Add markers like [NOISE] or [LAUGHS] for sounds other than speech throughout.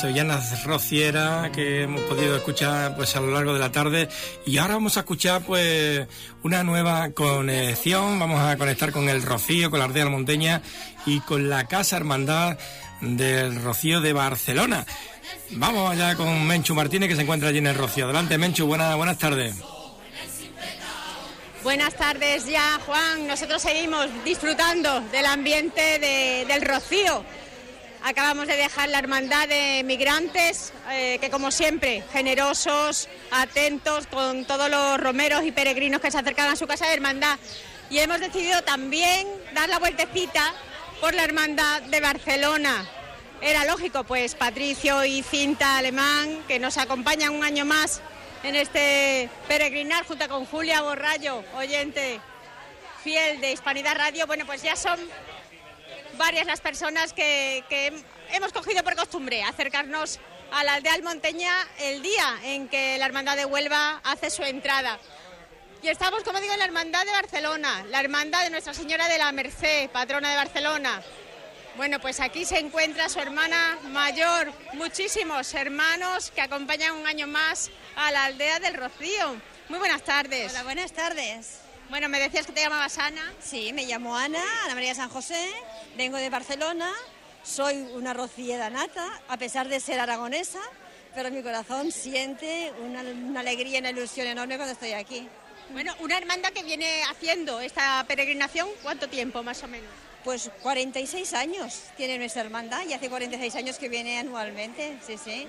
sevillanas rociera que hemos podido escuchar pues a lo largo de la tarde y ahora vamos a escuchar pues una nueva conexión, vamos a conectar con el Rocío, con la Ardea Monteña y con la Casa Hermandad del Rocío de Barcelona. Vamos allá con Menchu Martínez que se encuentra allí en el Rocío. Adelante Menchu, buenas, buenas tardes. Buenas tardes ya, Juan. Nosotros seguimos disfrutando del ambiente del Rocío Acabamos de dejar la hermandad de migrantes, eh, que como siempre, generosos, atentos con todos los romeros y peregrinos que se acercan a su casa de hermandad. Y hemos decidido también dar la vueltecita por la hermandad de Barcelona. Era lógico, pues Patricio y Cinta Alemán, que nos acompañan un año más en este peregrinar junto con Julia Borrallo, oyente fiel de Hispanidad Radio. Bueno, pues ya son varias las personas que, hemos cogido por costumbre acercarnos a la aldea Almonteña el día en que la Hermandad de Huelva hace su entrada. Y estamos, como digo, en la Hermandad de Barcelona, la Hermandad de Nuestra Señora de la Merced, patrona de Barcelona. Bueno, pues aquí se encuentra su hermana mayor, muchísimos hermanos que acompañan un año más a la aldea del Rocío. Muy buenas tardes. Hola, buenas tardes. Bueno, me decías que te llamabas Ana. Sí, me llamo Ana, Ana María San José, vengo de Barcelona, soy una rociera nata, a pesar de ser aragonesa, pero mi corazón siente una, alegría y una ilusión enorme cuando estoy aquí. Bueno, una hermandad que viene haciendo esta peregrinación, ¿cuánto tiempo más o menos? Pues 46 años tiene nuestra hermandad y hace 46 años que viene anualmente, sí, sí.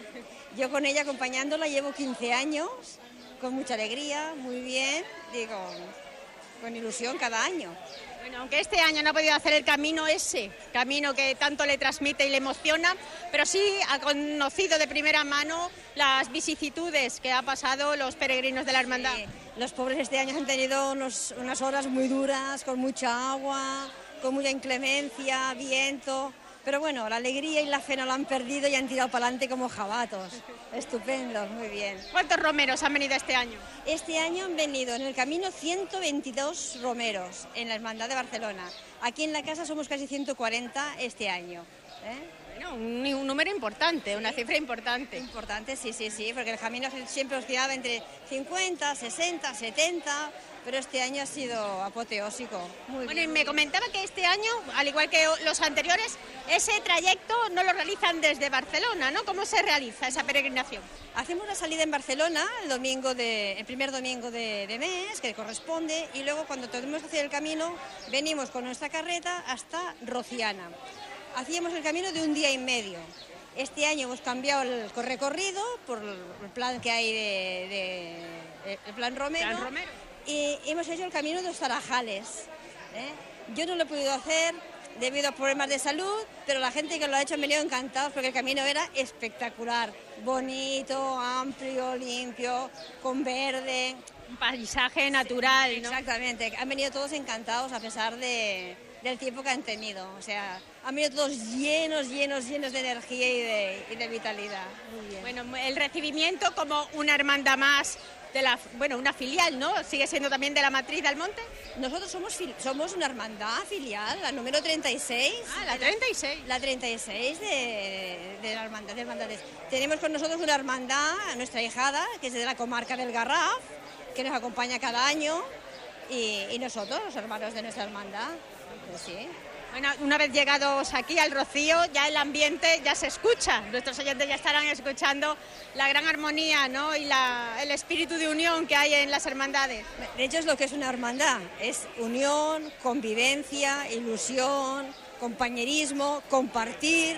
Yo con ella acompañándola llevo 15 años, con mucha alegría, muy bien, digo, con ilusión cada año. Bueno, aunque este año no ha podido hacer el camino ese, camino que tanto le transmite y le emociona, pero sí ha conocido de primera mano las vicisitudes que ha pasado los peregrinos de la hermandad. los pobres este año han tenido unas horas muy duras, con mucha agua, con mucha inclemencia, viento. Pero bueno, la alegría y la fe no la han perdido y han tirado para adelante como jabatos. Estupendo, muy bien. ¿Cuántos romeros han venido este año? Este año han venido en el camino 122 romeros en la Hermandad de Barcelona. Aquí en la casa somos casi 140 este año. ¿eh? un, un, número importante, una cifra importante. Importante, sí, sí, sí, porque el camino siempre oscilaba entre 50, 60, 70 pero este año ha sido apoteósico. bueno, y me comentaba que este año, al igual que los anteriores, ese trayecto no lo realizan desde Barcelona, ¿no? ¿Cómo se realiza esa peregrinación? Hacemos la salida en Barcelona el domingo de, el primer domingo de, mes, que corresponde, y luego cuando tenemos que hacer el camino, venimos con nuestra carreta hasta Rociana. Hacíamos el camino de un día y medio. Este año hemos cambiado el recorrido por el plan que hay de, el plan Romero. Plan Romero y hemos hecho el camino de los Tarajales. ¿eh? Yo no lo he podido hacer debido a problemas de salud, pero la gente que lo ha hecho han venido encantados porque el camino era espectacular, bonito, amplio, limpio, con verde. Un paisaje natural, Exactamente, han venido todos encantados a pesar de, del tiempo que han tenido. O sea, han venido todos llenos, llenos, llenos de energía y de, y de vitalidad. Bueno, el recibimiento como una hermandad más de la, bueno, una filial, ¿no? Sigue siendo también de la matriz del monte. Nosotros somos, somos una hermandad filial, la número 36. Ah, la 36. La 36 de, de la hermandad de hermandades. Tenemos con nosotros una hermandad, nuestra hijada, que es de la comarca del Garraf, que nos acompaña cada año, y, y nosotros, los hermanos de nuestra hermandad. Pues sí. Bueno, una vez llegados aquí al Rocío, ya el ambiente ya se escucha. Nuestros oyentes ya estarán escuchando la gran armonía ¿no? y el espíritu de unión que hay en las hermandades. De hecho, es lo que es una hermandad: es unión, convivencia, ilusión, compañerismo, compartir.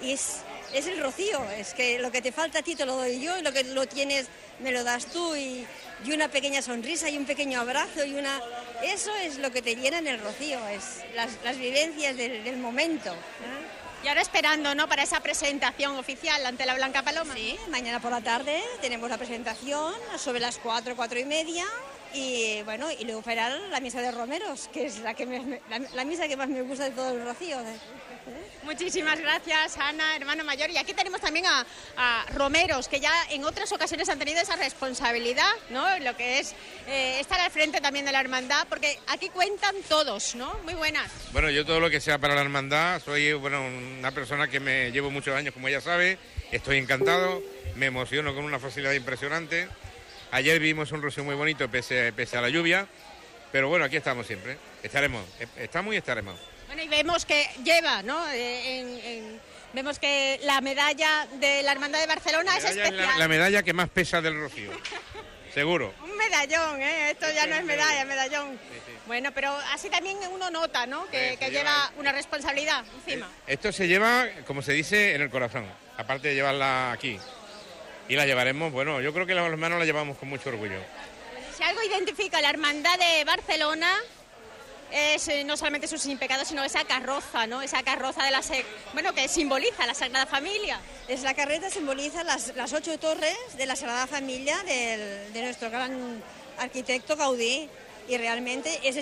Y es, es el Rocío. Es que lo que te falta a ti te lo doy yo y lo que lo tienes me lo das tú. Y una pequeña sonrisa y un pequeño abrazo y una... Eso es lo que te llena en el rocío, es las, vivencias del, momento. Y ahora esperando, ¿no?, para esa presentación oficial ante la Blanca Paloma. Sí, mañana por la tarde tenemos la presentación sobre las cuatro, cuatro y media y bueno, y luego para la misa de romeros, que es la, que la, misa que más me gusta de todo el rocío. Muchísimas gracias, Ana, hermano mayor. Y aquí tenemos también a, romeros, que ya en otras ocasiones han tenido esa responsabilidad, ¿no? Lo que es eh, estar al frente también de la hermandad, porque aquí cuentan todos, ¿no? Muy buenas. Bueno, yo todo lo que sea para la hermandad, soy bueno, una persona que me llevo muchos años, como ella sabe, estoy encantado, me emociono con una facilidad impresionante Ayer vimos un rocío muy bonito pese, pese a la lluvia, pero bueno, aquí estamos siempre. Estaremos, estamos y estaremos. Bueno, y vemos que lleva, ¿no? Eh, vemos que la medalla de la Hermandad de Barcelona es especial. la, medalla que más pesa del rocío, [LAUGHS] seguro. Un medallón, ¿eh? Esto ya no es medalla, medallón. Bueno, pero así también uno nota, ¿no? Que, lleva, una responsabilidad encima. Eh, esto se lleva, como se dice, en el corazón, aparte de llevarla aquí y la llevaremos, bueno, yo creo que las manos la llevamos con mucho orgullo. Si algo identifica la hermandad de Barcelona es eh, no solamente sus sin pecados, sino esa carroza, ¿no? Esa carroza de la bueno, que simboliza la Sagrada Familia. Es la carreta simboliza las, las ocho torres de la Sagrada Familia de nuestro gran arquitecto Gaudí y realmente es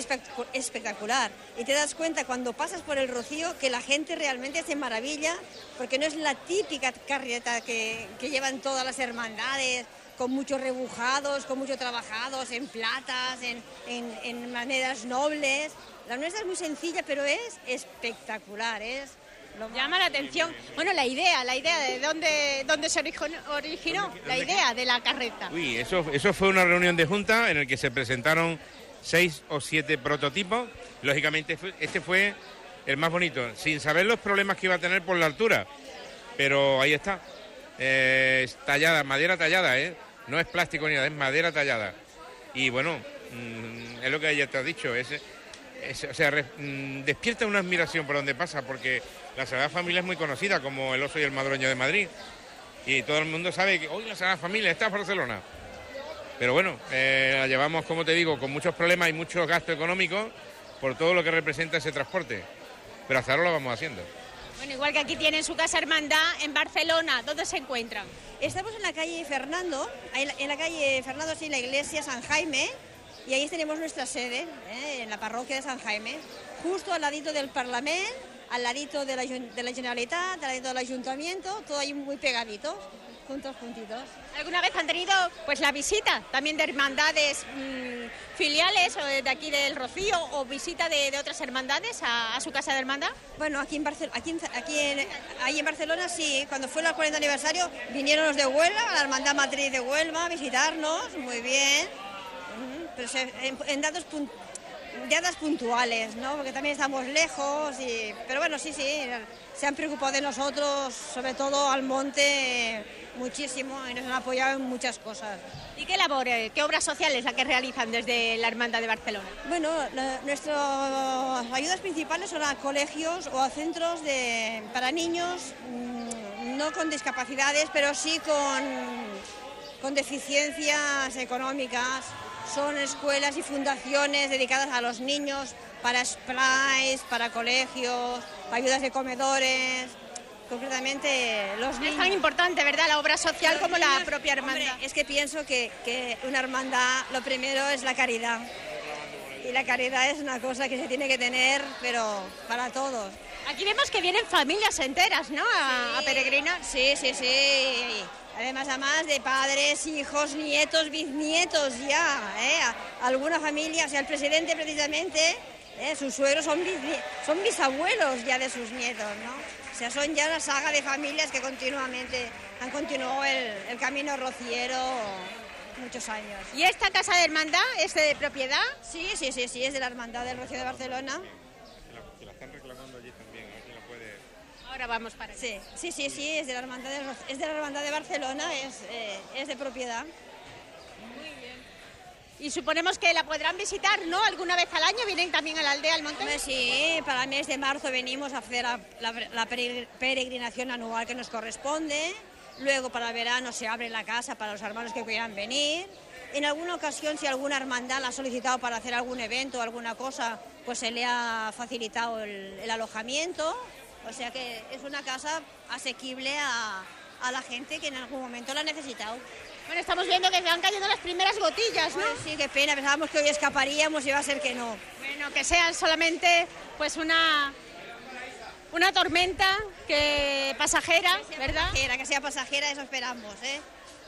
espectacular. Y te das cuenta cuando pasas por el Rocío que la gente realmente se maravilla porque no es la típica carreta que, llevan todas las hermandades con muchos rebujados, con mucho trabajados, en platas, en, en, maneras nobles. La nuestra es muy sencilla, pero es espectacular, es Llama la atención, bueno, la idea, la idea de dónde, dónde se originó, la idea de la carreta. Uy, eso, eso fue una reunión de junta en la que se presentaron seis o siete prototipos. Lógicamente este fue el más bonito, sin saber los problemas que iba a tener por la altura. Pero ahí está. Eh, tallada, madera tallada, ¿eh? No es plástico ni nada, es madera tallada. Y bueno, mm, es lo que ella te ha dicho, es, o sea, mm, despierta una admiración por donde pasa, porque la Sagrada Familia es muy conocida como el oso y el madroño de Madrid. Y todo el mundo sabe que hoy la Sagrada Familia está en Barcelona. Pero bueno, eh, la llevamos, como te digo, con muchos problemas y muchos gastos económicos por todo lo que representa ese transporte. Pero hasta ahora lo vamos haciendo. Bueno, igual que aquí tienen su casa hermandad en Barcelona, ¿dónde se encuentran? Estamos en la calle Fernando, en la calle Fernando, sí, la iglesia San Jaime, y ahí tenemos nuestra sede, ¿eh? en la parroquia de San Jaime, justo al ladito del Parlamento, al ladito de la, de la Generalitat, al ladito del Ayuntamiento, todo ahí muy pegadito juntos, juntitos. ¿Alguna vez han tenido pues la visita también de hermandades mm, filiales o de aquí del Rocío o visita de, otras hermandades a, su casa de hermandad? Bueno, aquí en, aquí, aquí en, ahí en Barcelona sí, cuando fue el 40 aniversario vinieron los de Huelva, la hermandad matriz de Huelva a visitarnos, muy bien, pero en, datos datos puntuales, ¿no? Porque también estamos lejos, y, pero bueno, sí, sí, se han preocupado de nosotros, sobre todo al monte muchísimo y nos han apoyado en muchas cosas. ¿Y qué labores, qué obras sociales la que realizan desde la Hermandad de Barcelona? Bueno, nuestras ayudas principales son a colegios o a centros de, para niños, mm, no con discapacidades, pero sí con, con deficiencias económicas. Son escuelas y fundaciones dedicadas a los niños para splice, para colegios, ayudas de comedores, concretamente los niños. Es tan importante, ¿verdad?, la obra social como la propia hermandad. es que pienso que, una hermandad, lo primero es la caridad. Y la caridad es una cosa que se tiene que tener, pero para todos. Aquí vemos que vienen familias enteras, ¿no?, a, peregrinar. Sí, sí, sí. Además, además de padres, hijos, nietos, bisnietos ya. ¿eh? Alguna familia, o sea, el presidente precisamente, ¿eh? sus suegros son, son bisabuelos ya de sus nietos, ¿no? O sea, son ya la saga de familias que continuamente han continuado el, camino rociero muchos años. ¿Y esta casa de hermandad es de propiedad? Sí, sí, sí, sí, es de la hermandad del Rocío de Barcelona. Se la, están reclamando allí también, la puede... Ahora vamos para allá. Sí, sí, sí, sí, es de la hermandad de, es de, la hermandad de Barcelona, es, eh, es de propiedad. Y suponemos que la podrán visitar, ¿no? Alguna vez al año vienen también a la aldea al monte. sí, para el mes de marzo venimos a hacer la, peregrinación anual que nos corresponde. Luego para el verano se abre la casa para los hermanos que quieran venir. En alguna ocasión, si alguna hermandad la ha solicitado para hacer algún evento o alguna cosa, pues se le ha facilitado el, alojamiento. O sea que es una casa asequible a, a la gente que en algún momento lo ha necesitado. Bueno, estamos viendo que van cayendo las primeras gotillas, ¿no? sí, qué pena, pensábamos que hoy escaparíamos y va a ser que no. Bueno, que sean solamente pues una una tormenta que pasajera, ¿verdad? Pasajera, que sea pasajera, eso esperamos, ¿eh?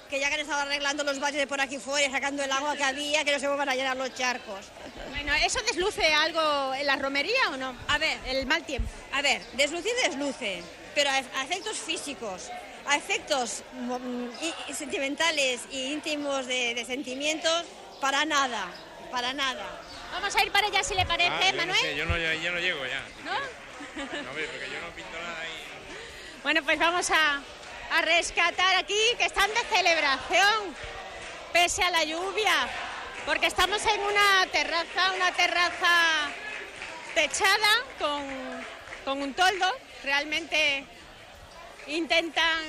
Que ya que han estado arreglando los valles de por aquí fuera y sacando el agua que había, que no se vuelvan a llenar los charcos. Bueno, ¿eso desluce algo en la romería o no? A ver, el mal tiempo. A ver, desluce desluce, pero a efectos físicos, a efectos mm, sentimentales e íntimos de, sentimientos, para nada, para nada. Vamos a ir para allá si le parece, ah, Manuel. yo, no, yo no llego ya. ¿No? No, porque yo no pinto nada ahí. Bueno, pues vamos a, a rescatar aquí que están de celebración, pese a la lluvia, porque estamos en una terraza, una terraza techada con, con un toldo. Realmente intentan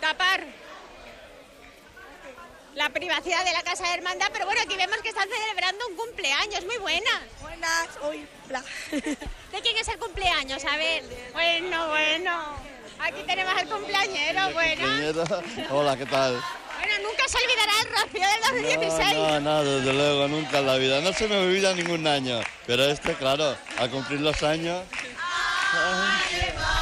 tapar la privacidad de la Casa de Hermandad, pero bueno, aquí vemos que están celebrando un cumpleaños, muy buena. Buenas, hoy. [LAUGHS] ¿De quién es el cumpleaños? A ver. Bueno, bueno. Aquí tenemos al cumpleañero, bueno. Hola, ¿qué tal? Bueno, nunca se olvidará el rocío del 2016. No, no, desde luego, nunca en la vida. No se me olvida ningún año. Pero este, claro, al cumplir los años... Bueno,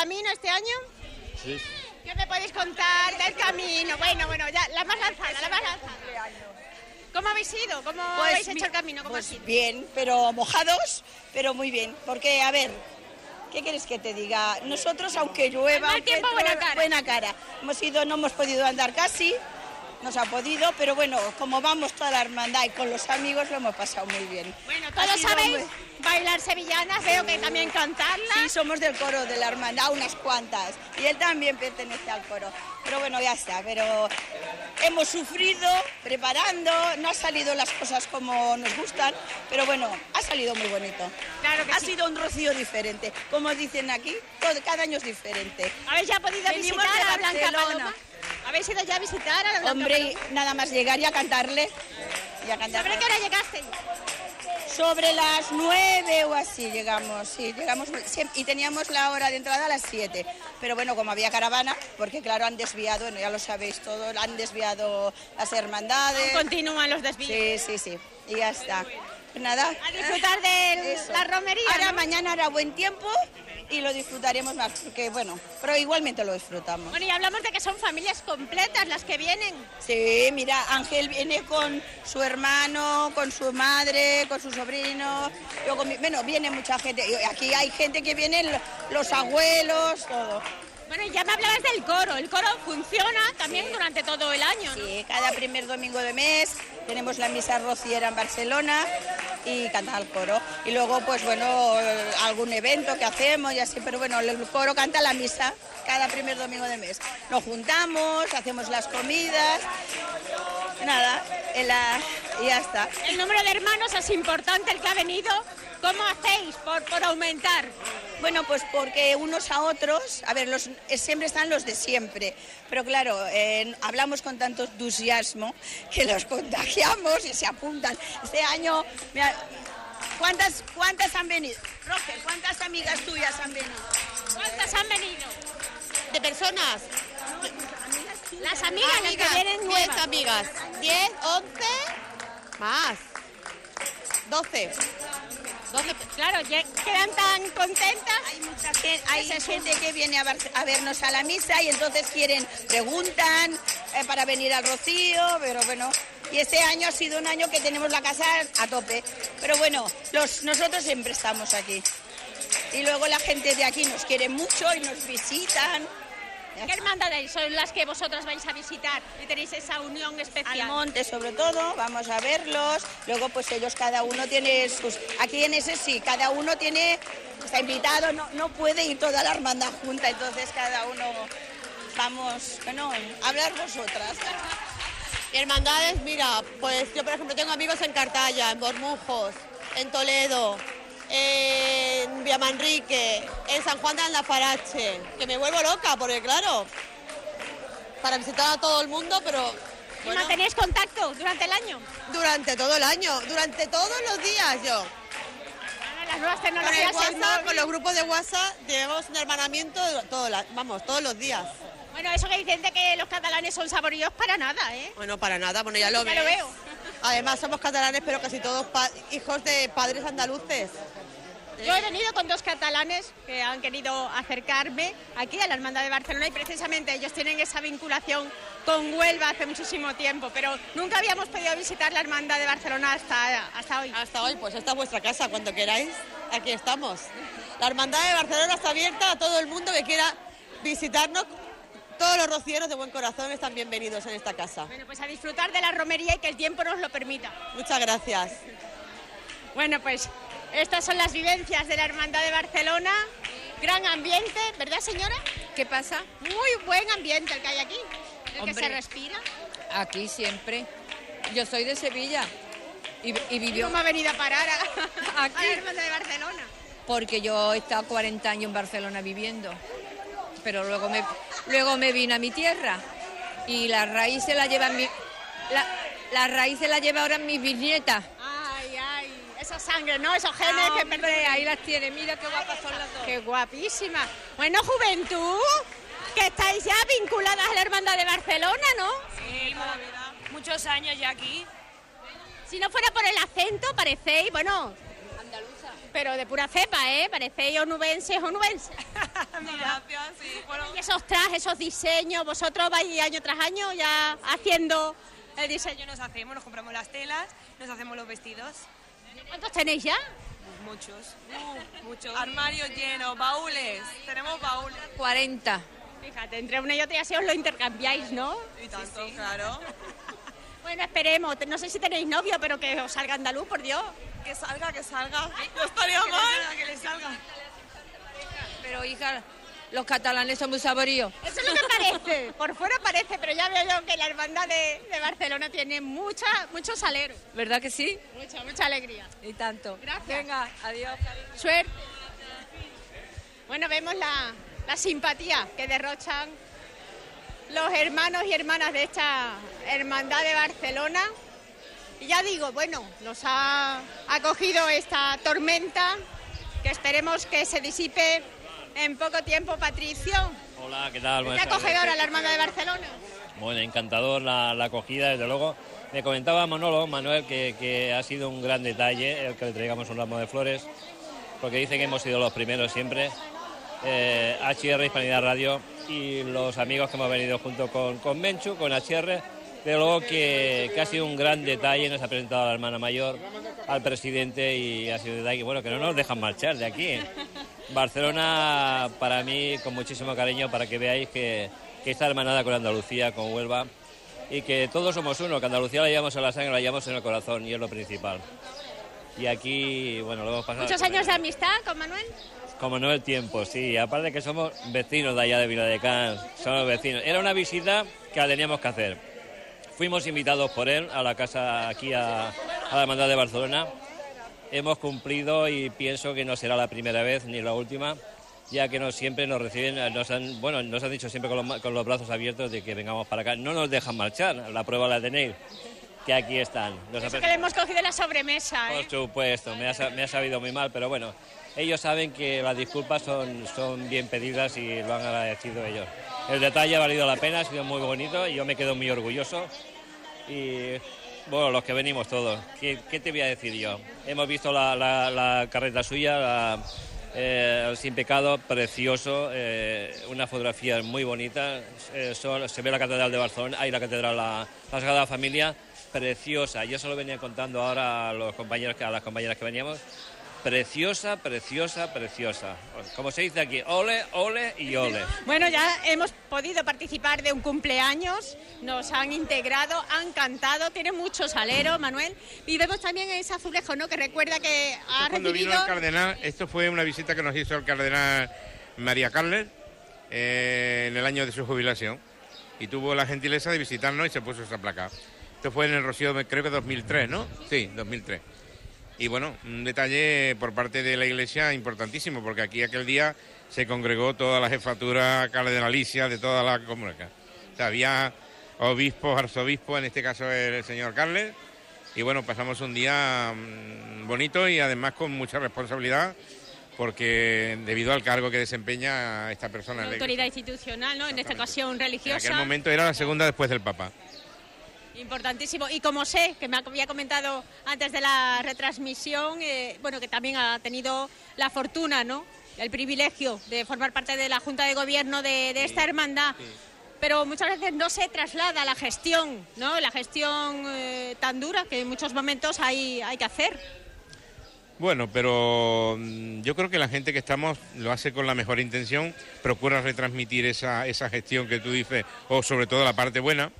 camino este año? Sí. ¿Qué me podéis contar del camino? Bueno, bueno, ya, la más lanzada, la más lanzada. ¿Cómo habéis ido? ¿Cómo pues habéis hecho el camino? ¿Cómo pues bien, pero mojados, pero muy bien. Porque, a ver, ¿qué quieres que te diga? Nosotros, aunque llueva, tiempo, buena cara. buena cara. Hemos ido, no hemos podido andar casi, nos ha podido, pero bueno, como vamos toda la hermandad y con los amigos lo hemos pasado muy bien. Bueno, todos sabéis bailar sevillanas, veo que también cantarlas. Sí, somos del coro de la hermandad, unas cuantas, y él también pertenece al coro. Pero bueno, ya está, pero hemos sufrido preparando, no han salido las cosas como nos gustan, pero bueno, ha salido muy bonito. Claro que ha sido un rocío diferente, como dicen aquí, cada año es diferente. ¿Habéis ya podido visitar a Blanca Paloma? ¿Habéis ido ya a visitar a la Hombre, nada más llegar y a cantarle. Y a cantarle. ¿Sobre qué hora llegaste? Sobre las nueve o así llegamos, sí, llegamos y teníamos la hora de entrada a las siete. Pero bueno, como había caravana, porque claro, han desviado, bueno, ya lo sabéis todo, han desviado las hermandades. Continúan los desvíos. Sí, sí, sí, y ya está. Nada. A disfrutar de la romería. Ahora mañana hará buen tiempo y lo disfrutaremos más, porque bueno, pero igualmente lo disfrutamos. Bueno, y hablamos de que son familias completas las que vienen. Sí, mira, Ángel viene con su hermano, con su madre, con su sobrino, yo bueno, viene mucha gente, aquí hay gente que vienen, los abuelos, todo. Bueno, ya me hablabas del coro. El coro funciona también durante todo el año, ¿no? Sí, cada primer domingo de mes tenemos la misa rociera en Barcelona y canta el coro. Y luego, pues bueno, algún evento que hacemos y así, pero bueno, el coro canta la misa cada primer domingo de mes. Nos juntamos, hacemos las comidas, nada, y ya está. El número de hermanos es importante, el que ha venido. ¿Cómo hacéis por, por aumentar? Bueno, pues porque unos a otros, a ver, los, siempre están los de siempre, pero claro, hablamos con tanto entusiasmo que los contagiamos y se apuntan. Este año, ¿cuántas, ¿cuántas han venido? Roger, ¿cuántas amigas tuyas han venido? ¿Cuántas han venido? ¿De personas? Las amigas, las que vienen nuevas. 10 amigas. 10, 11, más. 12. Claro, ya quedan tan contentas. Hay mucha gente, hay gente que viene a, ver- a vernos a la misa y entonces quieren, preguntan eh, para venir al Rocío, pero bueno. Y este año ha sido un año que tenemos la casa a tope. Pero bueno, los, nosotros siempre estamos aquí. Y luego la gente de aquí nos quiere mucho y nos visitan. ¿Qué hermandades son las que vosotras vais a visitar y tenéis esa unión especial? Al monte sobre todo, vamos a verlos. Luego pues ellos cada uno tiene sus... Aquí en ese sí, cada uno tiene... Está invitado, no, no puede ir toda la hermandad junta, entonces cada uno vamos, bueno, a hablar vosotras. Y hermandades, mira, pues yo por ejemplo tengo amigos en Cartaya, en Bormujos, en Toledo, en Villamanrique, en San Juan de Andafarache, que me vuelvo loca porque claro, para visitar a todo el mundo, pero ¿Y bueno, mantenéis contacto durante el año? durante todo el año, durante todos los días yo. Las nuevas Con, el tecnologías, el WhatsApp, con los grupos de WhatsApp llevamos un hermanamiento, todo la- vamos, todos los días. Bueno, eso que dicen de que los catalanes son saboríos para nada, ¿eh? Bueno, para nada, bueno, ya lo Ya lo veo. Además somos catalanes, pero casi todos hijos de padres andaluces. Yo he venido con dos catalanes que han querido acercarme aquí a la Hermandad de Barcelona y precisamente ellos tienen esa vinculación con Huelva hace muchísimo tiempo, pero nunca habíamos podido visitar la Hermandad de Barcelona hasta, hasta hoy. Hasta hoy, pues esta es vuestra casa, cuando queráis, aquí estamos. La Hermandad de Barcelona está abierta a todo el mundo que quiera visitarnos. Todos los rocieros de buen corazón están bienvenidos en esta casa. Bueno, pues a disfrutar de la romería y que el tiempo nos lo permita. Muchas gracias. Bueno, pues estas son las vivencias de la Hermandad de Barcelona. Gran ambiente, ¿verdad, señora? ¿Qué pasa? Muy buen ambiente el que hay aquí, el que se respira. Aquí siempre. Yo soy de Sevilla y, y ¿Y vivió cómo ha venido a parar a, Aquí. [LAUGHS] a la Hermandad de Barcelona? porque yo he estado 40 años en Barcelona viviendo. Pero luego me, luego me vine a mi tierra y la raíz se la lleva mi, la, la raíz se la lleva ahora mis bisnietas. Esa sangre, ¿no? Esos genes que Hombre, ahí las tiene, mira qué guapas son las dos. Qué guapísima. Bueno, juventud, que estáis ya vinculadas a la Hermandad de Barcelona, ¿no? Sí, muchos años ya aquí. Si no fuera por el acento, parecéis, bueno, pero de pura cepa, ¿eh? Parecéis onubenses, onubenses. [LAUGHS] Gracias, sí. Bueno, Y esos trajes, esos diseños, vosotros vais año tras año ya haciendo el diseño. nos hacemos, nos compramos las telas, nos hacemos los vestidos. ¿Cuántos tenéis ya? Muchos, muchos. Armarios llenos, baúles. Tenemos baúles. 40. Fíjate, entre una y otra así os lo intercambiáis, ¿no? Y tanto, claro. [LAUGHS] Bueno, esperemos. No sé si tenéis novio, pero que os salga andaluz, por Dios. Que salga, que salga. No estaría mal. Que le salga. Pero hija, los catalanes son muy saboríos. Eso es lo que parece. Por fuera parece, pero ya veo yo que la hermandad de, de Barcelona tiene mucha, mucho salero. ¿Verdad que sí? Mucha, mucha alegría. Y tanto. Gracias. Venga, adiós. Suerte. Bueno, vemos la, la simpatía que derrochan los hermanos y hermanas de esta hermandad de Barcelona. Y ya digo, bueno, nos ha acogido esta tormenta que esperemos que se disipe en poco tiempo, Patricio. Hola, ¿qué tal? Qué Buenas acogedora la hermandad de Barcelona. Bueno, encantador la, la acogida, desde luego. Me comentaba Manolo, Manuel, que, que ha sido un gran detalle el que le traigamos un ramo de flores, porque dice que hemos sido los primeros siempre. Eh, HR Hispanidad Radio y los amigos que hemos venido junto con, con Menchu, con HR, pero luego que, que ha sido un gran detalle, nos ha presentado a la hermana mayor, al presidente y ha sido un detalle, bueno, que no nos dejan marchar de aquí. Barcelona para mí con muchísimo cariño para que veáis que, que está hermanada con Andalucía, con Huelva y que todos somos uno, que Andalucía la llevamos en la sangre, la llevamos en el corazón y es lo principal. Y aquí, bueno, lo hemos pasado... Muchos años de amistad con Manuel. Como no el tiempo, sí. Aparte que somos vecinos de allá de Viladecans, somos vecinos. Era una visita que la teníamos que hacer. Fuimos invitados por él a la casa aquí a, a la Hermandad de Barcelona. Hemos cumplido y pienso que no será la primera vez ni la última, ya que no siempre nos reciben, nos han, bueno, nos han dicho siempre con los, con los brazos abiertos de que vengamos para acá. No nos dejan marchar, la prueba la tenéis, que aquí están. Eso ha- que le hemos cogido la sobremesa, ¿eh? por supuesto, me ha, me ha sabido muy mal, pero bueno, ellos saben que las disculpas son, son bien pedidas y lo han agradecido ellos. El detalle ha valido la pena, ha sido muy bonito y yo me quedo muy orgulloso. Y Bueno, los que venimos todos. ¿Qué, te voy a decir yo? Hemos visto la, carreta suya, la, eh, Sin Pecado, precioso, eh, una fotografía muy bonita. Eh, se ve la Catedral de Barcelona, hay la Catedral, la, la Sagrada Familia, preciosa. Yo se lo venía contando ahora a, los compañeros, a las compañeras que veníamos. Preciosa, preciosa, preciosa. Como se dice aquí, ole, ole y ole. Bueno, ya hemos podido participar de un cumpleaños, nos han integrado, han cantado, tiene mucho salero, Manuel. Y vemos también ese azulejo, ¿no? Que recuerda que ha Cuando vino el cardenal, esto fue una visita que nos hizo el cardenal María Carles eh, en el año de su jubilación y tuvo la gentileza de visitarnos y se puso esa placa. Esto fue en el Rocío, creo que 2003, ¿no? Sí, 2003. Y bueno, un detalle por parte de la Iglesia importantísimo, porque aquí aquel día se congregó toda la jefatura cardenalicia de toda la. O sea, había obispos, arzobispos, en este caso el señor Carles, y bueno, pasamos un día mm, bonito y además con mucha responsabilidad, porque debido al cargo que desempeña esta persona en la autoridad institucional, ¿no? En esta ocasión En religiosa. aquel momento era la segunda después del Papa. Importantísimo. Y como sé, que me había comentado antes de la retransmisión, eh, bueno, que también ha tenido la fortuna, ¿no? El privilegio de formar parte de la Junta de Gobierno de, de esta hermandad. Pero muchas veces no se traslada la gestión, ¿no? La gestión eh, tan dura que en muchos momentos hay, hay que hacer. Bueno, pero mm, yo creo que la gente que estamos lo hace con la mejor intención, procura retransmitir esa, esa gestión que tú dices, o sobre todo la parte buena,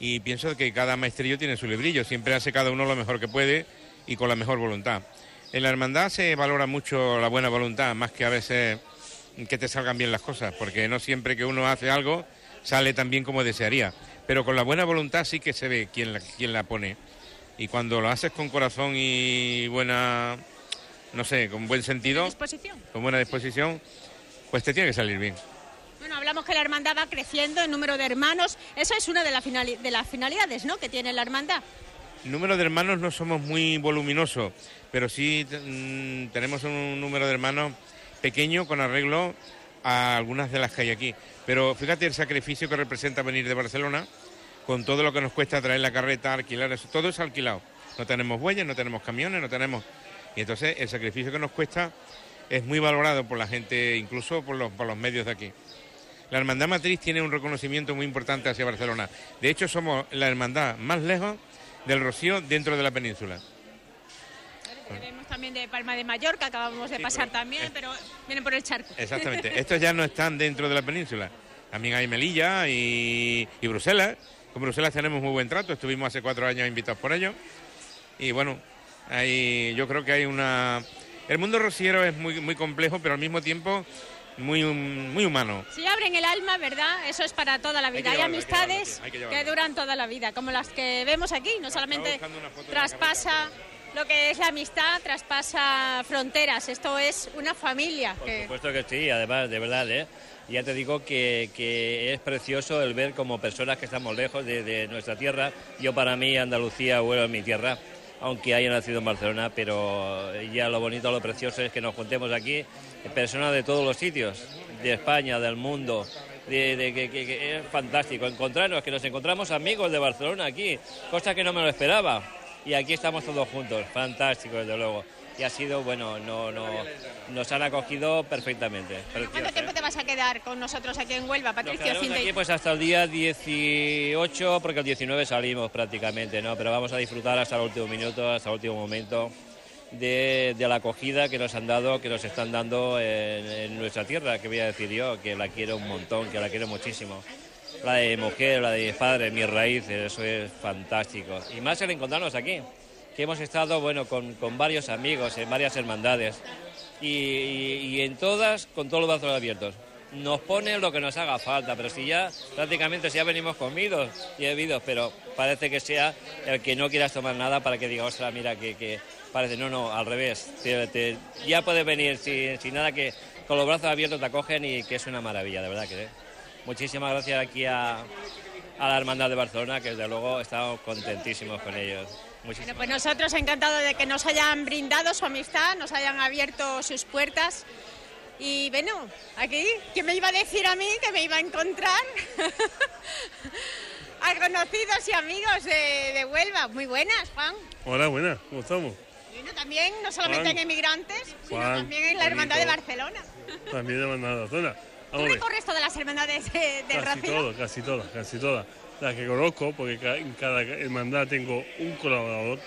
y pienso que cada maestrillo tiene su librillo, siempre hace cada uno lo mejor que puede y con la mejor voluntad. En la hermandad se valora mucho la buena voluntad, más que a veces que te salgan bien las cosas, porque no siempre que uno hace algo sale tan bien como desearía, pero con la buena voluntad sí que se ve quién la, quién la pone. Y cuando lo haces con corazón y buena, no sé, con buen sentido, con buena disposición, pues te tiene que salir bien. Hablamos que la hermandad va creciendo en número de hermanos. Eso es una de, la finali- de las finalidades, ¿no? Que tiene la hermandad. Número de hermanos no somos muy voluminosos, pero sí mm, tenemos un número de hermanos pequeño con arreglo a algunas de las que hay aquí. Pero fíjate el sacrificio que representa venir de Barcelona, con todo lo que nos cuesta traer la carreta, alquilar eso, todo es alquilado. No tenemos bueyes, no tenemos camiones, no tenemos... Y entonces el sacrificio que nos cuesta es muy valorado por la gente, incluso por los, por los medios de aquí. La Hermandad Matriz tiene un reconocimiento muy importante hacia Barcelona. De hecho, somos la hermandad más lejos del Rocío dentro de la península. Tenemos también de Palma de Mallorca, acabamos de Sí, pasar pero- también, pero vienen por el charco. Exactamente. [LAUGHS] Estos ya no están dentro de la península. También hay Melilla y, y Bruselas. Con Bruselas tenemos muy buen trato. Estuvimos hace cuatro años invitados por ellos. Y bueno, hay, yo creo que hay una... El mundo rociero es muy, muy complejo, pero al mismo tiempo muy, muy humano. Si abren el alma, ¿verdad? Eso es para toda la que vida. Hay, llevarlo, hay que amistades hay que que, llevarlo. duran toda la vida, como las que vemos aquí. No solamente traspasa lo que es la amistad, traspasa fronteras. Esto es una familia. Por que- supuesto que sí, además, de verdad, ¿eh? Ya te digo que, que es precioso el ver como personas que estamos lejos de, de nuestra tierra. Yo para mí Andalucía, bueno, es mi tierra, aunque haya nacido en Barcelona, pero ya lo bonito, lo precioso es que nos juntemos aquí, personas de todos los sitios, de España, del mundo. De, de- que, es fantástico encontrarnos, que nos encontramos amigos de Barcelona aquí, cosa que no me lo esperaba. Y aquí estamos todos juntos, fantástico desde luego. Y ha sido, bueno, no, no, nos han acogido perfectamente. ¿Cuánto tiempo ¿eh? te vas a quedar con nosotros aquí en Huelva, Patricio? aquí pues hasta el día 18, porque el 19 salimos prácticamente, ¿no? Pero vamos a disfrutar hasta el último minuto, hasta el último momento de, la acogida que nos han dado, que nos están dando en, nuestra tierra, que voy a decir yo, que la quiero un montón, que la quiero muchísimo. La de mujer, la de padre, mis raíces, eso es fantástico. Y más el encontrarnos aquí, que hemos estado, bueno, con, con varios amigos, en varias hermandades, y, y- en todas con todos los brazos abiertos. Nos ponen lo que nos haga falta, pero si ya prácticamente si ya venimos comidos y bebidos, pero parece que sea el que no quieras tomar nada para que diga, ostras, mira, que parece, no, no, al revés, te- te- ya puedes venir sin, sin nada que con los brazos abiertos te acogen y que es una maravilla, de verdad que ¿eh? Muchísimas gracias aquí a, a la Hermandad de Barcelona, que desde luego estamos contentísimos con ellos. Muchísimas Bueno, pues nosotros encantados de que nos hayan brindado su amistad, nos hayan abierto sus puertas. Y bueno, aquí, ¿quién me iba a decir a mí que me iba a encontrar? [LAUGHS] a conocidos y amigos de, de Huelva. Muy buenas, Juan. Hola, buenas, ¿cómo estamos? Bueno, también, no solamente Juan. en Emigrantes, sino Juan, también en la Hermandad de. Barcelona. También de mandado a la zona. ¿Tú recorres todas las hermandades de- del casi todas, casi todas, casi todas. Las que conozco, porque en cada hermandad tengo un colaborador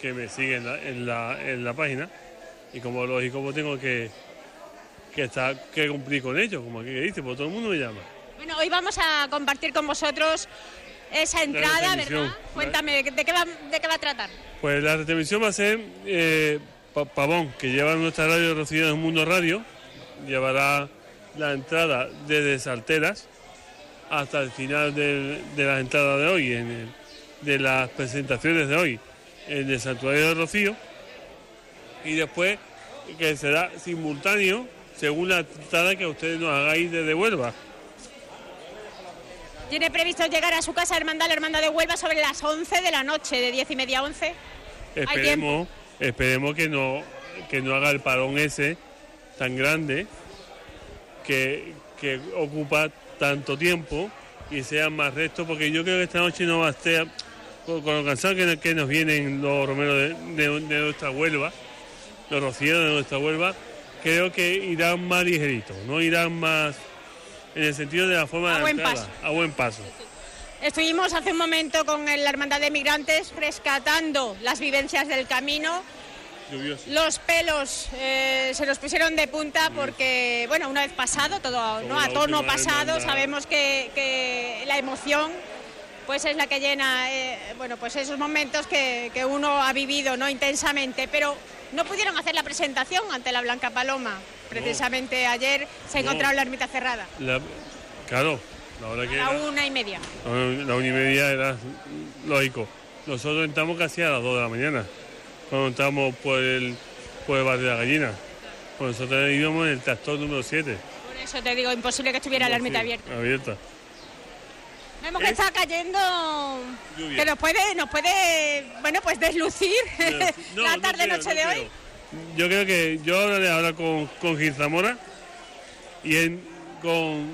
que me sigue en la, en la, en la página. Y como lógico, pues tengo que, que, estar, que cumplir con ellos, como aquí que dice, pues todo el mundo me llama. Bueno, hoy vamos a compartir con vosotros esa entrada, ¿verdad? Cuéntame, ¿de qué va, de qué va a tratar? Pues la retransmisión va a ser eh, Pa- Pavón, que lleva nuestra radio Rocío del Mundo Radio, llevará la entrada desde Salteras hasta el final del- de la entrada de hoy, en el- de las presentaciones de hoy, en el Santuario de Rocío, y después que será simultáneo según la entrada que ustedes nos hagáis desde Huelva. Tiene previsto llegar a su casa hermandad, la hermandad de Huelva, sobre las 11 de la noche, de 10 y media a 11. Esperemos, esperemos que no, que no haga el parón ese tan grande que, que ocupa tanto tiempo y sea más recto, porque yo creo que esta noche no va a estar, con, con lo cansado que, que nos vienen los romeros de, de- de nuestra Huelva, los rocieros de nuestra Huelva, creo que irán más ligeritos, no irán más en el sentido de la forma A de buen entrada, paso. a buen paso. Estuvimos hace un momento con la hermandad de migrantes rescatando las vivencias del camino. Lluvioso. Los pelos eh, se nos pusieron de punta porque, bueno, una vez pasado, todo no a tono última pasado, hermandad. sabemos que, que la emoción pues es la que llena, eh, bueno, pues esos momentos que, que uno ha vivido, ¿no? Intensamente, pero no pudieron hacer la presentación ante la Blanca Paloma. Precisamente ayer se No. encontraron la ermita cerrada, La- claro, la hora que a la era- una y media. La una y media era lógico. Nosotros entramos casi a las 2 de la mañana, cuando entramos por el, por el barrio de la gallina. Pues nosotros íbamos en el tractor número 7. Por eso te digo, imposible que estuviera la ermita abierta. Abierta. Vemos que está cayendo, Lluvia. que nos puede, nos puede, bueno, pues deslucir [LAUGHS] [LAUGHS] No, la no tarde creo, noche no de hoy. Yo creo que yo hablaré ahora con, con Gil Zamora y en- con,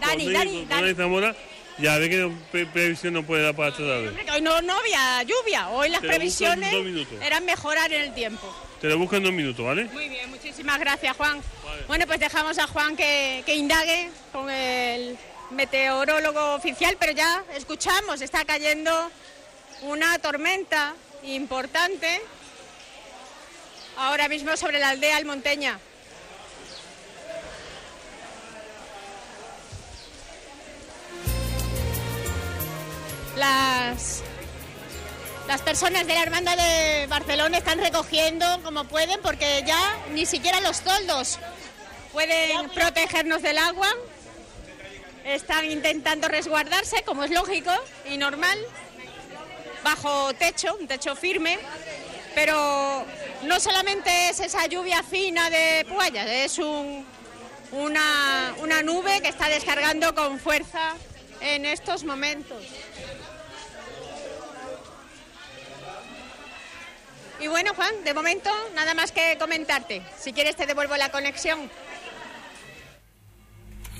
Dani, con, Dani, con Dani. Zamora ya ve que pre- previsión no puede dar para esta tarde. Hoy no, no había lluvia, hoy las previsiones eran mejorar en el tiempo. Te lo busco en dos minutos, ¿vale? Muy bien, muchísimas gracias Juan. Bueno, pues dejamos a Juan que, que indague con el meteorólogo oficial, pero ya escuchamos, está cayendo una tormenta importante ahora mismo sobre la aldea Almonteña. Las, las personas de la Hermandad de Barcelona están recogiendo como pueden porque ya ni siquiera los toldos pueden protegernos del agua. Están intentando resguardarse, como es lógico y normal, bajo techo, un techo firme. Pero no solamente es esa lluvia fina de puallas, es un- una, una nube que está descargando con fuerza en estos momentos. Y bueno, Juan, de momento nada más que comentarte. Si quieres te devuelvo la conexión.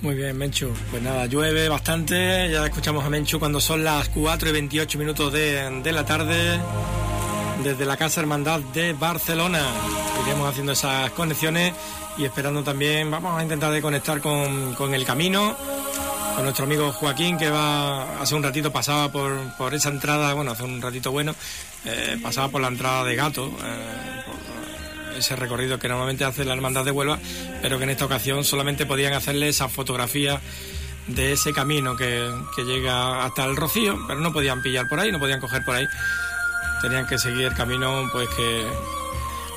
Muy bien, Menchu. Pues nada, llueve bastante. Ya escuchamos a Menchu cuando son las 4 y 28 minutos de, de la tarde desde la Casa Hermandad de Barcelona. Iremos haciendo esas conexiones y esperando también, vamos a intentar de conectar con, con el camino, con nuestro amigo Joaquín que va hace un ratito pasaba por, por esa entrada, bueno, hace un ratito bueno, eh, pasaba por la entrada de Gato. eh, ese recorrido que normalmente hace la Hermandad de Huelva, pero que en esta ocasión solamente podían hacerle esa fotografía de ese camino que, que llega hasta el Rocío, pero no podían pillar por ahí, no podían coger por ahí. Tenían que seguir el camino pues que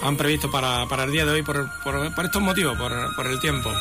han previsto para, para el día de hoy por, por- estos motivos, por, por el tiempo.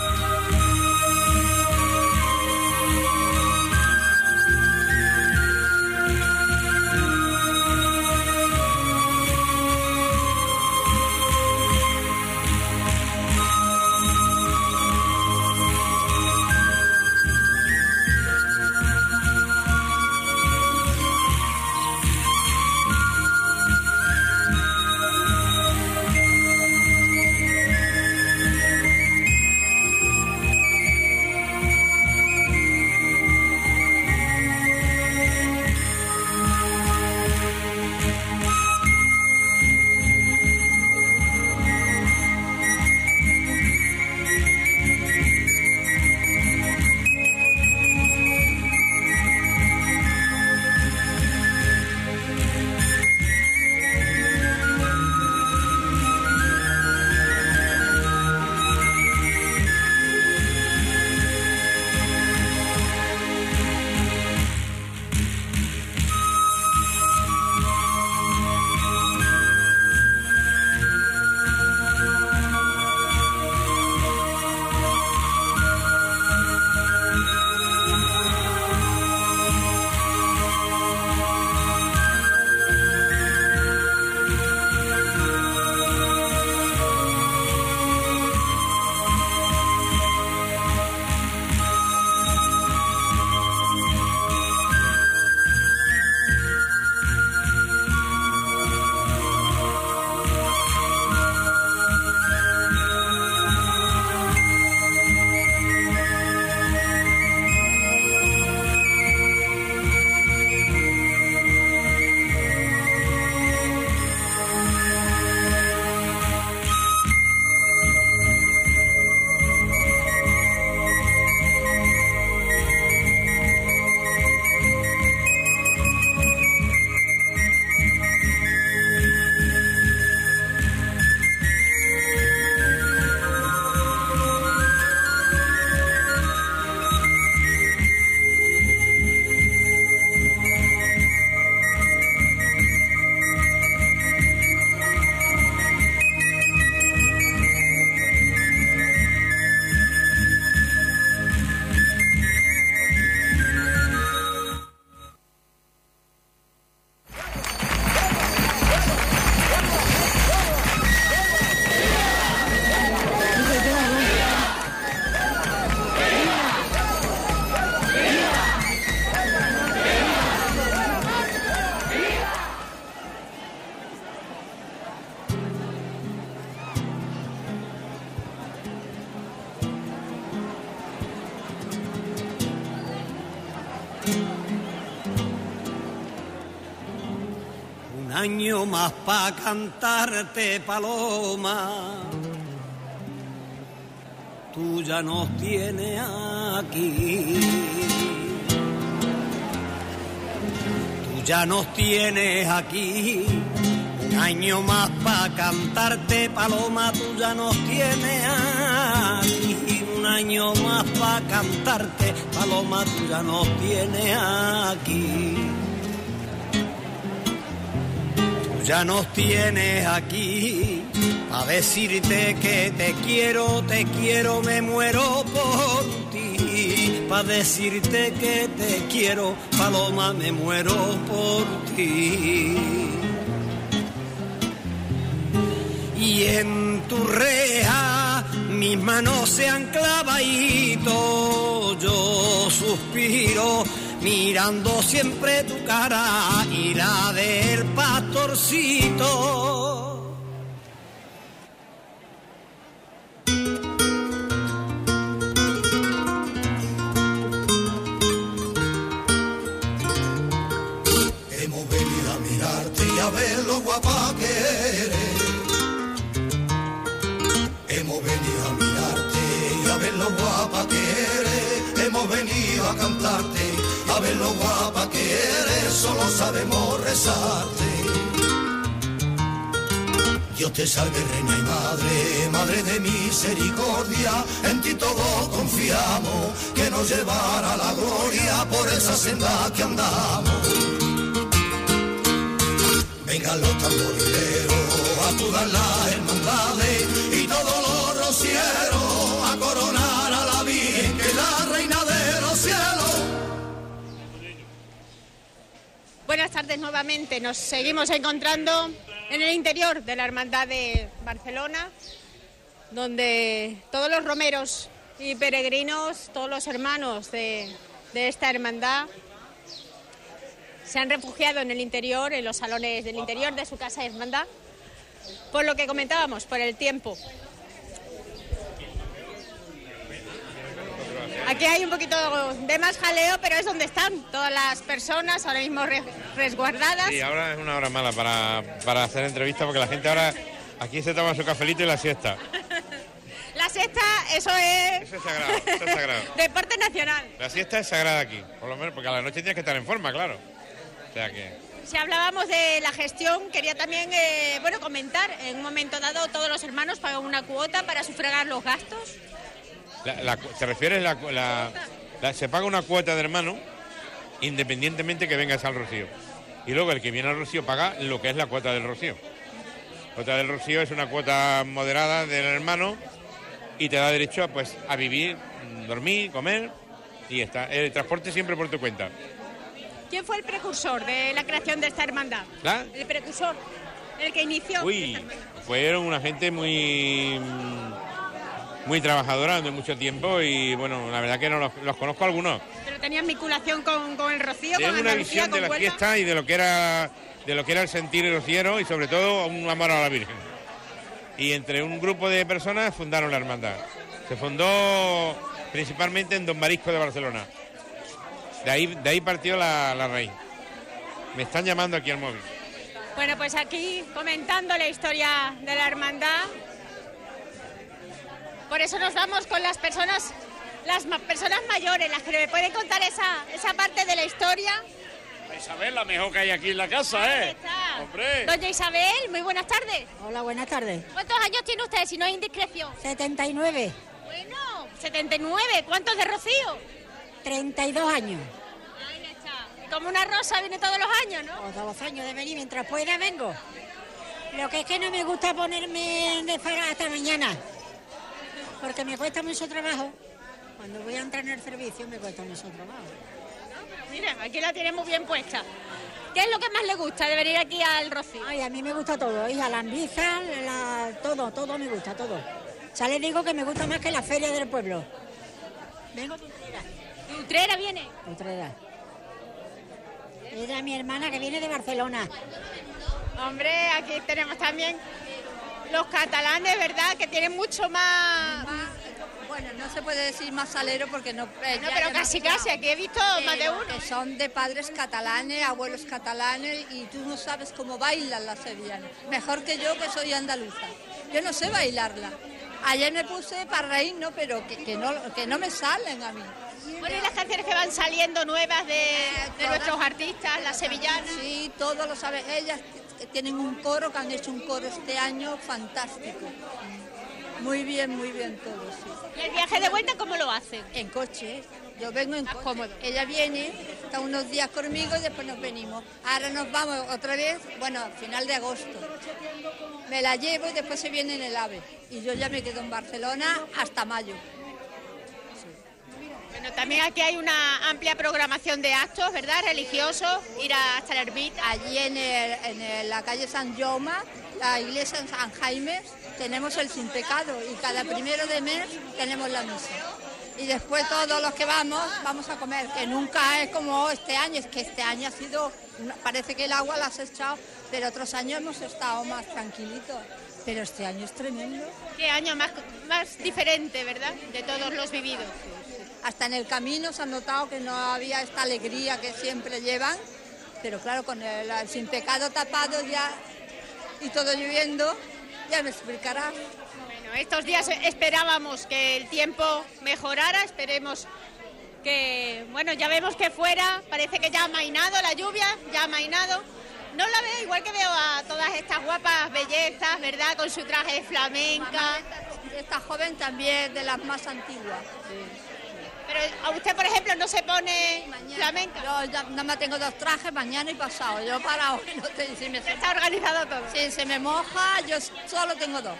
Pa' cantarte, paloma. Tú ya nos tienes aquí. Tú ya nos tienes aquí. Un año más pa' cantarte, paloma, tú ya nos tienes aquí. Un año más pa' cantarte, paloma, tú ya nos tienes aquí. Ya nos tienes aquí. A decirte que te quiero, te quiero, me muero por ti. Pa' decirte que te quiero, paloma, me muero por ti. Y en tu reja mis manos se han clavadito, yo suspiro mirando siempre tu cara y la del pastorcito. Hemos venido a mirarte y a ver lo guapa que eres. Hemos venido a mirarte y a ver lo guapa que eres. Hemos venido a cantarte, a ver lo guapa que eres. Solo sabemos rezarte. Dios te salve, reina y madre, madre de misericordia. En ti todos confiamos, que nos llevará a la gloria por esa senda que andamos. Vengan los tamborileros, acudan las hermandades y todos los rocieros Buenas tardes nuevamente. Nos seguimos encontrando en el interior de la Hermandad de Barcelona, donde todos los romeros y peregrinos, todos los hermanos de, de esta hermandad, se han refugiado en el interior, en los salones del interior de su casa de hermandad, por lo que comentábamos, por el tiempo. Aquí hay un poquito de más jaleo, pero es donde están todas las personas ahora mismo re- resguardadas. Sí, ahora es una hora mala para, para hacer entrevistas porque la gente ahora aquí se toma su cafelito y la siesta. La siesta, eso es Eso es sagrado, eso es sagrado. [LAUGHS] deporte nacional. La siesta es sagrada aquí, por lo menos porque a la noche tienes que estar en forma, claro. O sea que... Si hablábamos de la gestión, quería también eh, bueno, comentar, en un momento dado todos los hermanos pagan una cuota para sufragar los gastos. La- la- ¿Te refieres la, se paga una cuota de hermano independientemente que vengas al Rocío? Y luego el que viene al Rocío paga lo que es la cuota del Rocío. La cuota del Rocío es una cuota moderada del hermano y te da derecho a, pues, a vivir, dormir, comer y está. El transporte siempre por tu cuenta. ¿Quién fue el precursor de la creación de esta hermandad? ¿La? El precursor, el que inició. Uy, fueron una gente muy muy trabajadora durante mucho tiempo y bueno, la verdad que no los, los conozco algunos. Pero tenían vinculación con, con el Rocío, Tienen con una Andalucía, visión de con la Huelva. fiesta y de lo que era de lo que era el sentir rociero y sobre todo un amor a la Virgen. Y entre un grupo de personas fundaron la hermandad. Se fundó principalmente en Don Marisco de Barcelona. De ahí, de ahí partió la, la raíz. Me están llamando aquí al móvil. Bueno, pues aquí comentando la historia de la hermandad. Por eso nos vamos con las personas, las ma- personas mayores, las que me pueden contar esa, esa parte de la historia. Isabel, la mejor que hay aquí en la casa, ¿eh? Hombre. Doña Isabel, muy buenas tardes. Hola, buenas tardes. ¿Cuántos años tiene usted, si no es indiscreción? 79. Bueno, 79. ¿Cuántos de Rocío? 32 años. Ahí está. Como una rosa viene todos los años, ¿no? Todos los años de venir, mientras pueda vengo. Lo que es que no me gusta ponerme de fara hasta mañana, porque me cuesta mucho trabajo. Cuando voy a entrar en el servicio me cuesta mucho trabajo. Mira, aquí la tiene muy bien puesta. ¿Qué es lo que más le gusta de venir aquí al Rocío? Ay, a mí me gusta todo, hija, la andiza, la... todo, todo me gusta, todo. Ya les digo que me gusta más que la feria del pueblo. Vengo de Utrera. ¿De Utrera viene? Utrera. Era mi hermana que viene de Barcelona. Hombre, aquí tenemos también los catalanes, ¿verdad? Que tienen mucho más... Bueno, no se puede decir más salero porque no... eh, No, pero casi, casi, aquí he visto más de uno. que son de padres catalanes, abuelos catalanes y tú no sabes cómo bailan las sevillanas. Mejor que yo que soy andaluza. Yo no sé bailarla. Ayer me puse para reír, ¿no? Pero que, que no, que no me salen a mí. Bueno, y las canciones que van saliendo nuevas de, de nuestros artistas, las sevillanas. Sí, todos lo saben. Ellas tienen un coro que han hecho un coro este año fantástico. Muy bien, muy bien todos. sí. ¿Y el viaje de vuelta cómo lo hacen? En coche. Yo vengo en coche. Ella viene, está unos días conmigo y después nos venimos. Ahora nos vamos otra vez, bueno, a final de agosto. Me la llevo y después se viene en el AVE. Y yo ya me quedo en Barcelona hasta mayo. Bueno, también aquí hay una amplia programación de actos, ¿verdad? Religiosos, ir a- hasta la ermita. Allí en, el- en el- la calle San Jaume, la iglesia en San Jaime, tenemos el sin pecado y cada primero de mes tenemos la misa. Y después todos los que vamos, vamos a comer, que nunca es como este año, es que este año ha sido, parece que el agua la has echado, pero otros años hemos estado más tranquilitos. Pero este año es tremendo. Qué año más, más diferente, ¿verdad? De todos los vividos. Hasta en el camino se ha notado que no había esta alegría que siempre llevan, pero claro, con el, el sin pecado tapado ya y todo lloviendo, ya me explicarás. Bueno, estos días esperábamos que el tiempo mejorara, esperemos que, bueno, ya vemos que fuera, parece que ya ha mainado la lluvia, ya ha mainado. No la veo, igual que veo a todas estas guapas bellezas, ¿verdad? Con su traje flamenca. Esta joven también de las más antiguas. Pero a usted, por ejemplo, no se pone flamenca. Yo ya nada más tengo dos trajes, mañana y pasado. Yo para hoy no te si me Está organizado todo. Si se me moja, yo solo tengo dos.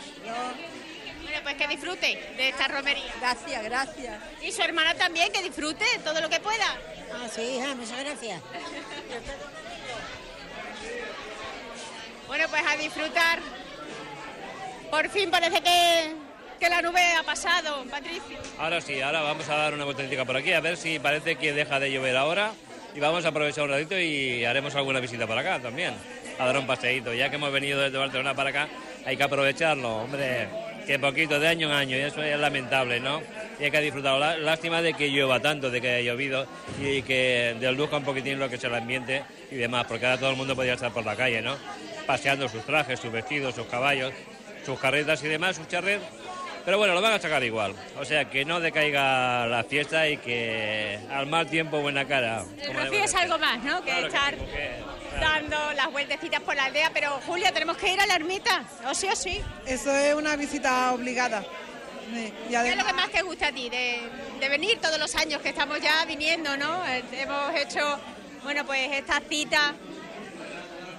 Bueno, pues que disfrute de esta romería. Gracias, gracias. Y su hermana también, que disfrute todo lo que pueda. Ah, sí, hija, muchas gracias. Bueno, pues a disfrutar. Por fin parece que, que la nube ha pasado, Patricio. Ahora sí, ahora vamos a dar una vueltecita por aquí, a ver si parece que deja de llover ahora. Y vamos a aprovechar un ratito y haremos alguna visita para acá también, a dar un paseíto. Ya que hemos venido desde Barcelona para acá, hay que aprovecharlo, hombre, que poquito, de año en año, y eso es lamentable, ¿no? Y hay que disfrutarlo. Lá- Lástima de que llueva tanto, de que haya llovido y que desluja un poquitín lo que es el ambiente y demás, porque ahora todo el mundo podría estar por la calle, ¿no? Paseando sus trajes, sus vestidos, sus caballos, sus carretas y demás, sus charretas. Pero bueno, lo van a sacar igual. O sea, que no decaiga la fiesta y que al mal tiempo buena cara. El Rocío es algo más, ¿no? Que Claro que estar claro. dando las vueltecitas por la aldea. Pero, Julia, tenemos que ir a la ermita, o sí o sí. Eso es una visita obligada. Sí, y ¿Qué es lo que más te gusta a ti de, de venir todos los años que estamos ya viniendo, ¿no? Eh, Hemos hecho, bueno, pues esta cita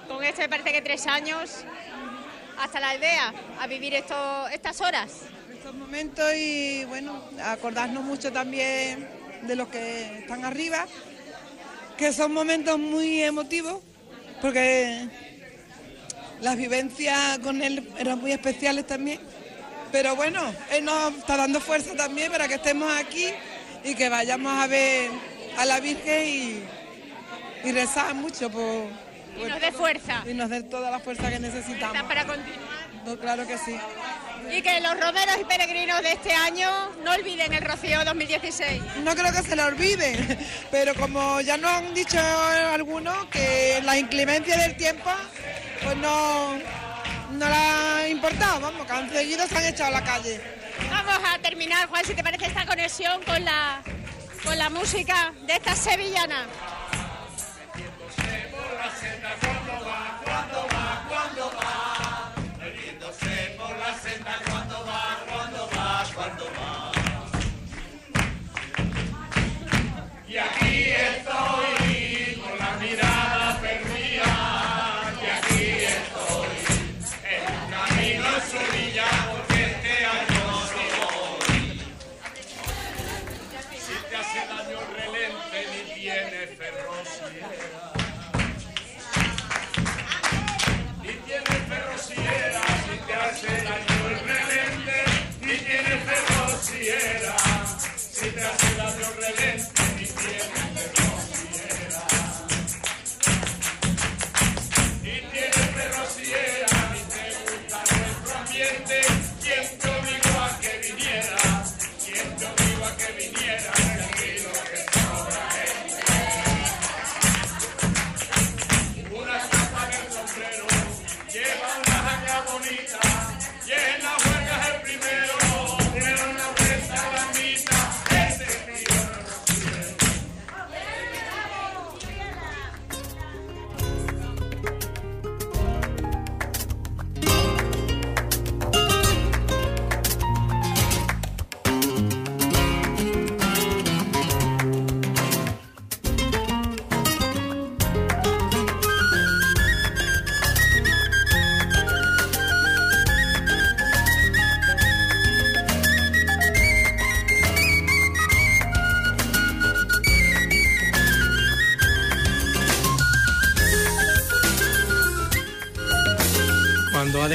con esto me parece que tres años hasta la aldea a vivir esto, estas horas. Estos momentos y bueno, acordarnos mucho también de los que están arriba, que son momentos muy emotivos, porque las vivencias con él eran muy especiales también. Pero bueno, él nos está dando fuerza también para que estemos aquí y que vayamos a ver a la Virgen y, y rezar mucho por, Y nos dé fuerza. y nos dé toda la fuerza que necesitamos. Para continuar. No, claro que sí. Y que los romeros y peregrinos de este año no olviden el Rocío 2016. No creo que se la olviden, [LAUGHS] pero como ya nos han dicho algunos que la inclemencia del tiempo pues no, no le ha importado, vamos, que han seguido se han echado a la calle. Vamos a terminar, Juan, si te parece esta conexión con la, con la música de esta sevillana.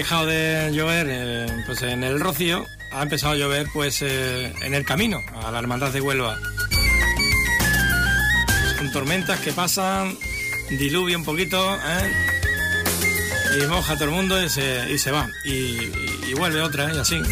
Dejado de llover eh, pues en el Rocío, ha empezado a llover pues eh, en el camino a la Hermandad de Huelva. Son tormentas que pasan, diluvia un poquito, ¿eh? y moja todo el mundo y se, y se va. Y, y- vuelve otra, y así.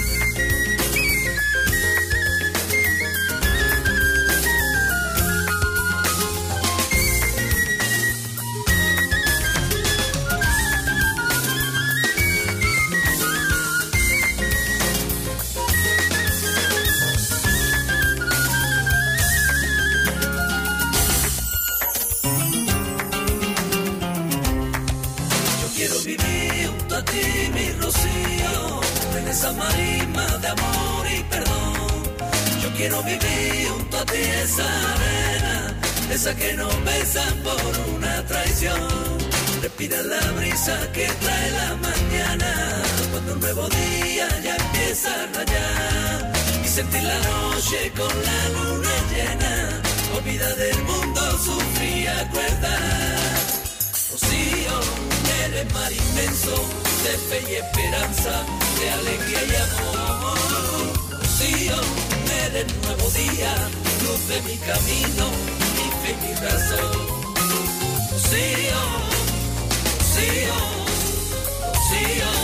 de fe y esperanza, de alegría y amor. Dios, eres nuevo día, luz de mi camino, mi fe y mi razón. Sion, Sion, Sion.